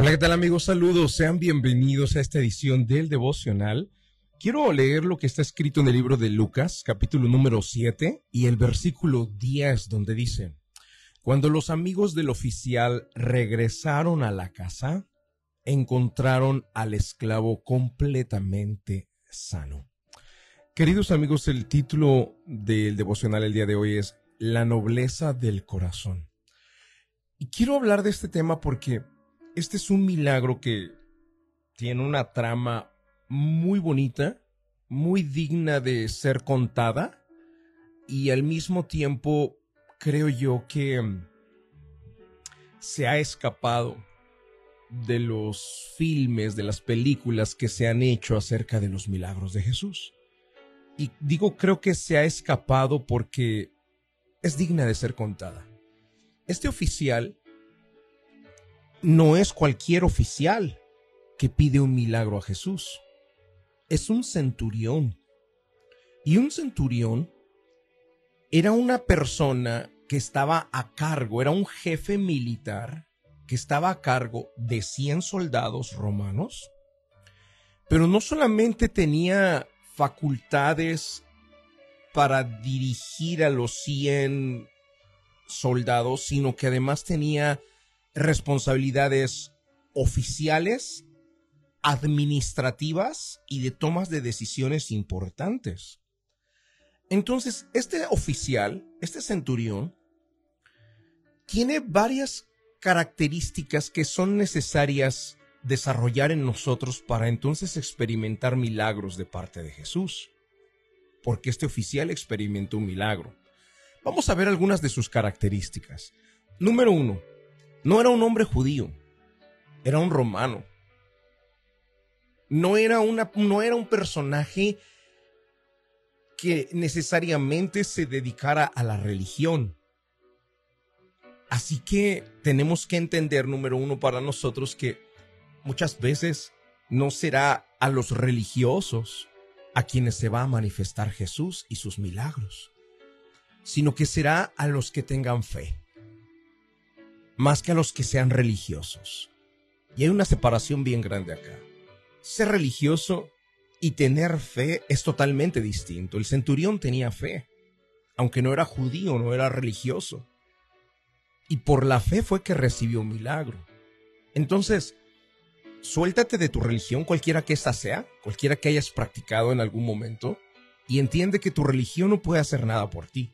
Hola, ¿qué tal amigos? Saludos, sean bienvenidos a esta edición del devocional. Quiero leer lo que está escrito en el libro de Lucas, capítulo número 7 y el versículo 10, donde dice, Cuando los amigos del oficial regresaron a la casa, encontraron al esclavo completamente sano. Queridos amigos, el título del devocional el día de hoy es La nobleza del corazón. Y quiero hablar de este tema porque este es un milagro que tiene una trama muy bonita, muy digna de ser contada y al mismo tiempo creo yo que mm, se ha escapado de los filmes, de las películas que se han hecho acerca de los milagros de Jesús. Y digo creo que se ha escapado porque es digna de ser contada. Este oficial no es cualquier oficial que pide un milagro a Jesús. Es un centurión. Y un centurión era una persona que estaba a cargo, era un jefe militar que estaba a cargo de 100 soldados romanos, pero no solamente tenía facultades para dirigir a los 100 soldados, sino que además tenía responsabilidades oficiales, administrativas y de tomas de decisiones importantes. Entonces, este oficial, este centurión, tiene varias características que son necesarias desarrollar en nosotros para entonces experimentar milagros de parte de Jesús. Porque este oficial experimentó un milagro. Vamos a ver algunas de sus características. Número uno, no era un hombre judío, era un romano. No era, una, no era un personaje que necesariamente se dedicara a la religión. Así que tenemos que entender, número uno, para nosotros que muchas veces no será a los religiosos a quienes se va a manifestar Jesús y sus milagros, sino que será a los que tengan fe más que a los que sean religiosos. Y hay una separación bien grande acá. Ser religioso y tener fe es totalmente distinto. El centurión tenía fe, aunque no era judío, no era religioso. Y por la fe fue que recibió milagro. Entonces, suéltate de tu religión, cualquiera que ésta sea, cualquiera que hayas practicado en algún momento, y entiende que tu religión no puede hacer nada por ti.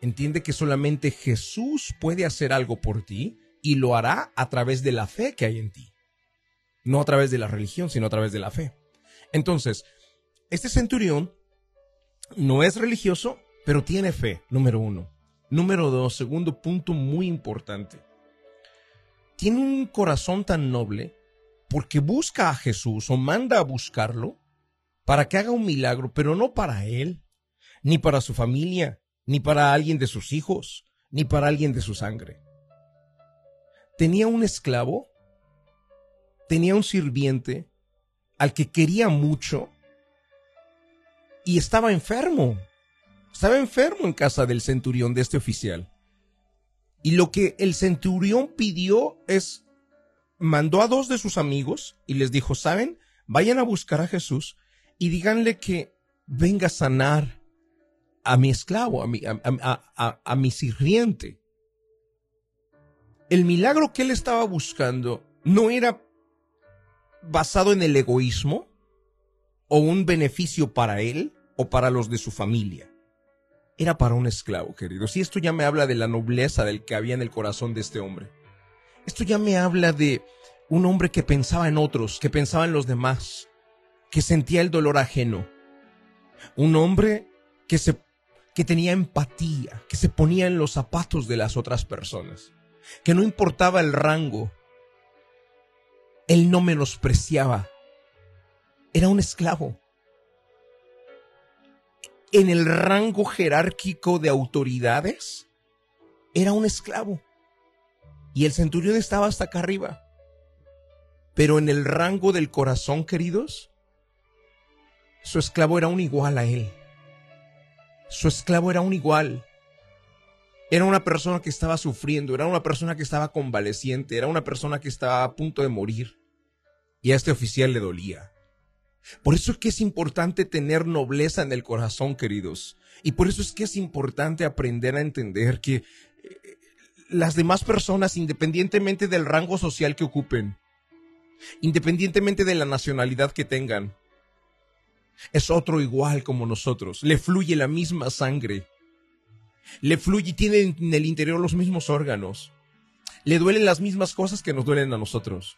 Entiende que solamente Jesús puede hacer algo por ti y lo hará a través de la fe que hay en ti. No a través de la religión, sino a través de la fe. Entonces, este centurión no es religioso, pero tiene fe, número uno. Número dos, segundo punto muy importante. Tiene un corazón tan noble porque busca a Jesús o manda a buscarlo para que haga un milagro, pero no para él, ni para su familia, ni para alguien de sus hijos, ni para alguien de su sangre. Tenía un esclavo, tenía un sirviente al que quería mucho y estaba enfermo. Estaba enfermo en casa del centurión de este oficial. Y lo que el centurión pidió es, mandó a dos de sus amigos y les dijo, ¿saben? Vayan a buscar a Jesús y díganle que venga a sanar a mi esclavo, a mi, a, mi sirviente. El milagro que él estaba buscando no era basado en el egoísmo o un beneficio para él o para los de su familia. Era para un esclavo, queridos. Y esto ya me habla de la nobleza del que había en el corazón de este hombre. Esto ya me habla de un hombre que pensaba en otros, que pensaba en los demás, que sentía el dolor ajeno. Un hombre que se que tenía empatía, que se ponía en los zapatos de las otras personas, que no importaba el rango, él no menospreciaba, era un esclavo. En el rango jerárquico de autoridades, era un esclavo. Y el centurión estaba hasta acá arriba. Pero en el rango del corazón, queridos, su esclavo era un igual a él. Su esclavo era un igual. Era una persona que estaba sufriendo, era una persona que estaba convaleciente, era una persona que estaba a punto de morir. Y a este oficial le dolía. Por eso es que es importante tener nobleza en el corazón, queridos. Y por eso es que es importante aprender a entender que eh, las demás personas, independientemente del rango social que ocupen, independientemente de la nacionalidad que tengan, es otro igual como nosotros. Le fluye la misma sangre. Le fluye y tiene en el interior los mismos órganos. Le duelen las mismas cosas que nos duelen a nosotros.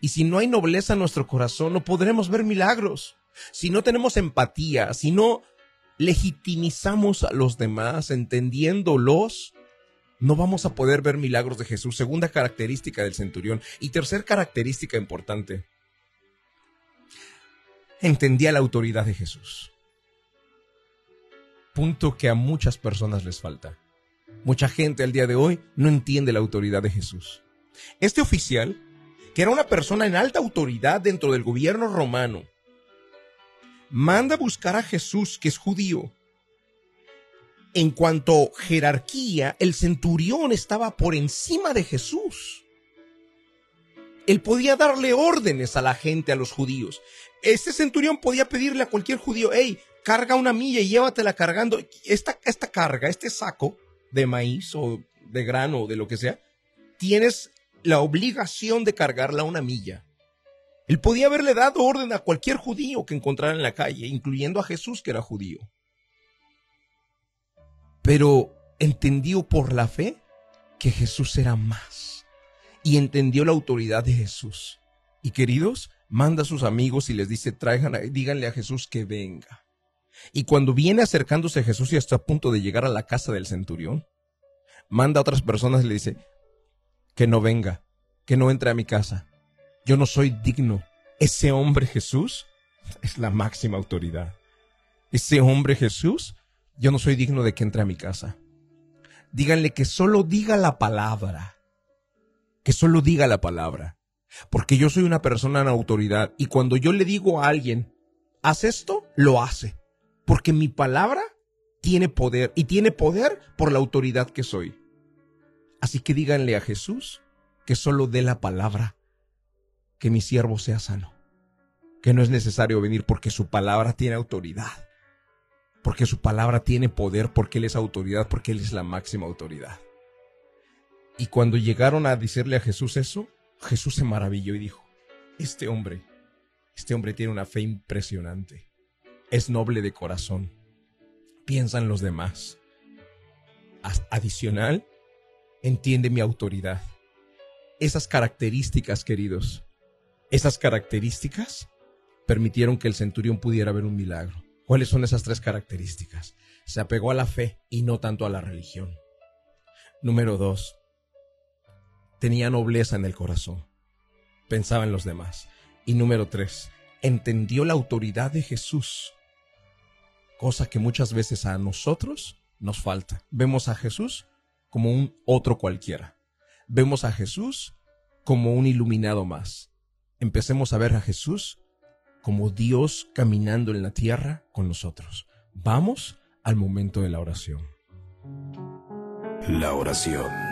Y si no hay nobleza en nuestro corazón, no podremos ver milagros. Si no tenemos empatía, si no legitimizamos a los demás entendiéndolos, no vamos a poder ver milagros de Jesús. Segunda característica del centurión. Y tercer característica importante. Entendía la autoridad de Jesús. Punto que a muchas personas les falta. Mucha gente al día de hoy no entiende la autoridad de Jesús. Este oficial que era una persona en alta autoridad dentro del gobierno romano, manda buscar a Jesús, que es judío. En cuanto jerarquía, el centurión estaba por encima de Jesús. Él podía darle órdenes a la gente, a los judíos. Este centurión podía pedirle a cualquier judío, hey, carga una milla y llévatela cargando. Esta, esta carga, este saco de maíz o de grano o de lo que sea, tienes la obligación de cargarla una milla. Él podía haberle dado orden a cualquier judío que encontrara en la calle, incluyendo a Jesús que era judío. Pero entendió por la fe que Jesús era más y entendió la autoridad de Jesús. Y queridos, manda a sus amigos y les dice, traigan, díganle a Jesús que venga. Y cuando viene acercándose a Jesús y está a punto de llegar a la casa del centurión, manda a otras personas y le dice, que no venga, que no entre a mi casa. Yo no soy digno. Ese hombre Jesús es la máxima autoridad. Ese hombre Jesús, yo no soy digno de que entre a mi casa. Díganle que solo diga la palabra. Que solo diga la palabra. Porque yo soy una persona en autoridad y cuando yo le digo a alguien, haz esto, lo hace. Porque mi palabra tiene poder y tiene poder por la autoridad que soy. Así que díganle a Jesús que solo dé la palabra, que mi siervo sea sano, que no es necesario venir porque su palabra tiene autoridad, porque su palabra tiene poder, porque Él es autoridad, porque Él es la máxima autoridad. Y cuando llegaron a decirle a Jesús eso, Jesús se maravilló y dijo, este hombre, este hombre tiene una fe impresionante, es noble de corazón, piensa en los demás. Adicional, entiende mi autoridad. Esas características, queridos, esas características permitieron que el centurión pudiera ver un milagro. ¿Cuáles son esas tres características? Se apegó a la fe y no tanto a la religión. Número dos, tenía nobleza en el corazón. Pensaba en los demás. Y número tres, entendió la autoridad de Jesús. Cosa que muchas veces a nosotros nos falta. Vemos a Jesús como un otro cualquiera. Vemos a Jesús como un iluminado más. Empecemos a ver a Jesús como Dios caminando en la tierra con nosotros. Vamos al momento de la oración. La oración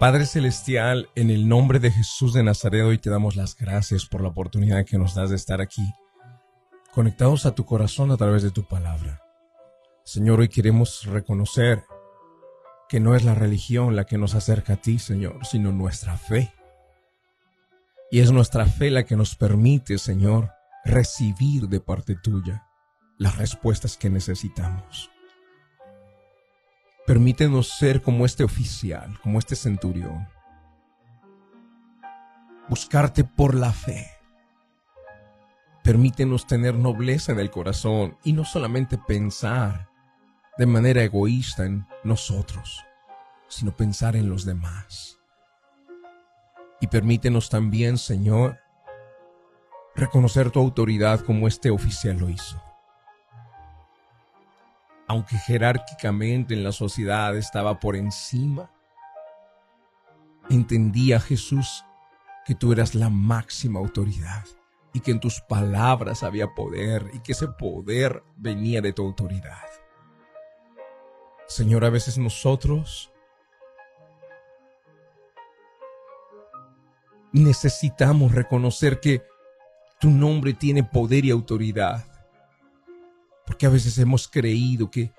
Padre Celestial, en el nombre de Jesús de Nazaret, hoy te damos las gracias por la oportunidad que nos das de estar aquí, conectados a tu corazón a través de tu palabra. Señor, hoy queremos reconocer que no es la religión la que nos acerca a ti, Señor, sino nuestra fe. Y es nuestra fe la que nos permite, Señor, recibir de parte tuya las respuestas que necesitamos. Permítenos ser como este oficial, como este centurión. Buscarte por la fe. Permítenos tener nobleza en el corazón y no solamente pensar de manera egoísta en nosotros, sino pensar en los demás. Y permítenos también, Señor, reconocer tu autoridad como este oficial lo hizo. Aunque jerárquicamente en la sociedad estaba por encima, entendía Jesús que tú eras la máxima autoridad y que en tus palabras había poder y que ese poder venía de tu autoridad. Señor, a veces nosotros necesitamos reconocer que tu nombre tiene poder y autoridad. Porque a veces hemos creído que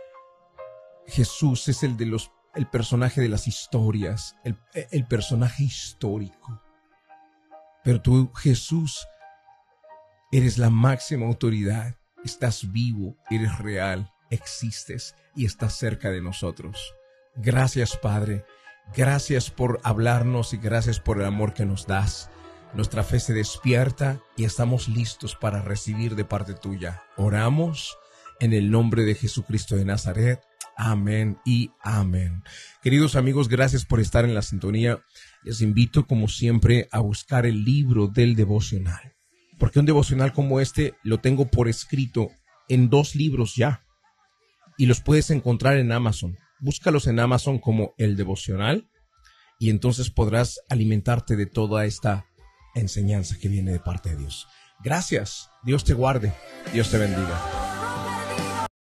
Jesús es el de los el personaje de las historias, el, el personaje histórico. Pero tú, Jesús, eres la máxima autoridad, estás vivo, eres real, existes y estás cerca de nosotros. Gracias Padre, gracias por hablarnos y gracias por el amor que nos das. Nuestra fe se despierta y estamos listos para recibir de parte tuya. Oramos en el nombre de Jesucristo de Nazaret. Amén y amén. Queridos amigos, gracias por estar en la sintonía. Les invito, como siempre, a buscar el libro del devocional. Porque un devocional como este lo tengo por escrito en dos libros ya y los puedes encontrar en Amazon. Búscalos en Amazon como el devocional y entonces podrás alimentarte de toda esta enseñanza que viene de parte de Dios. Gracias, Dios te guarde, Dios te bendiga.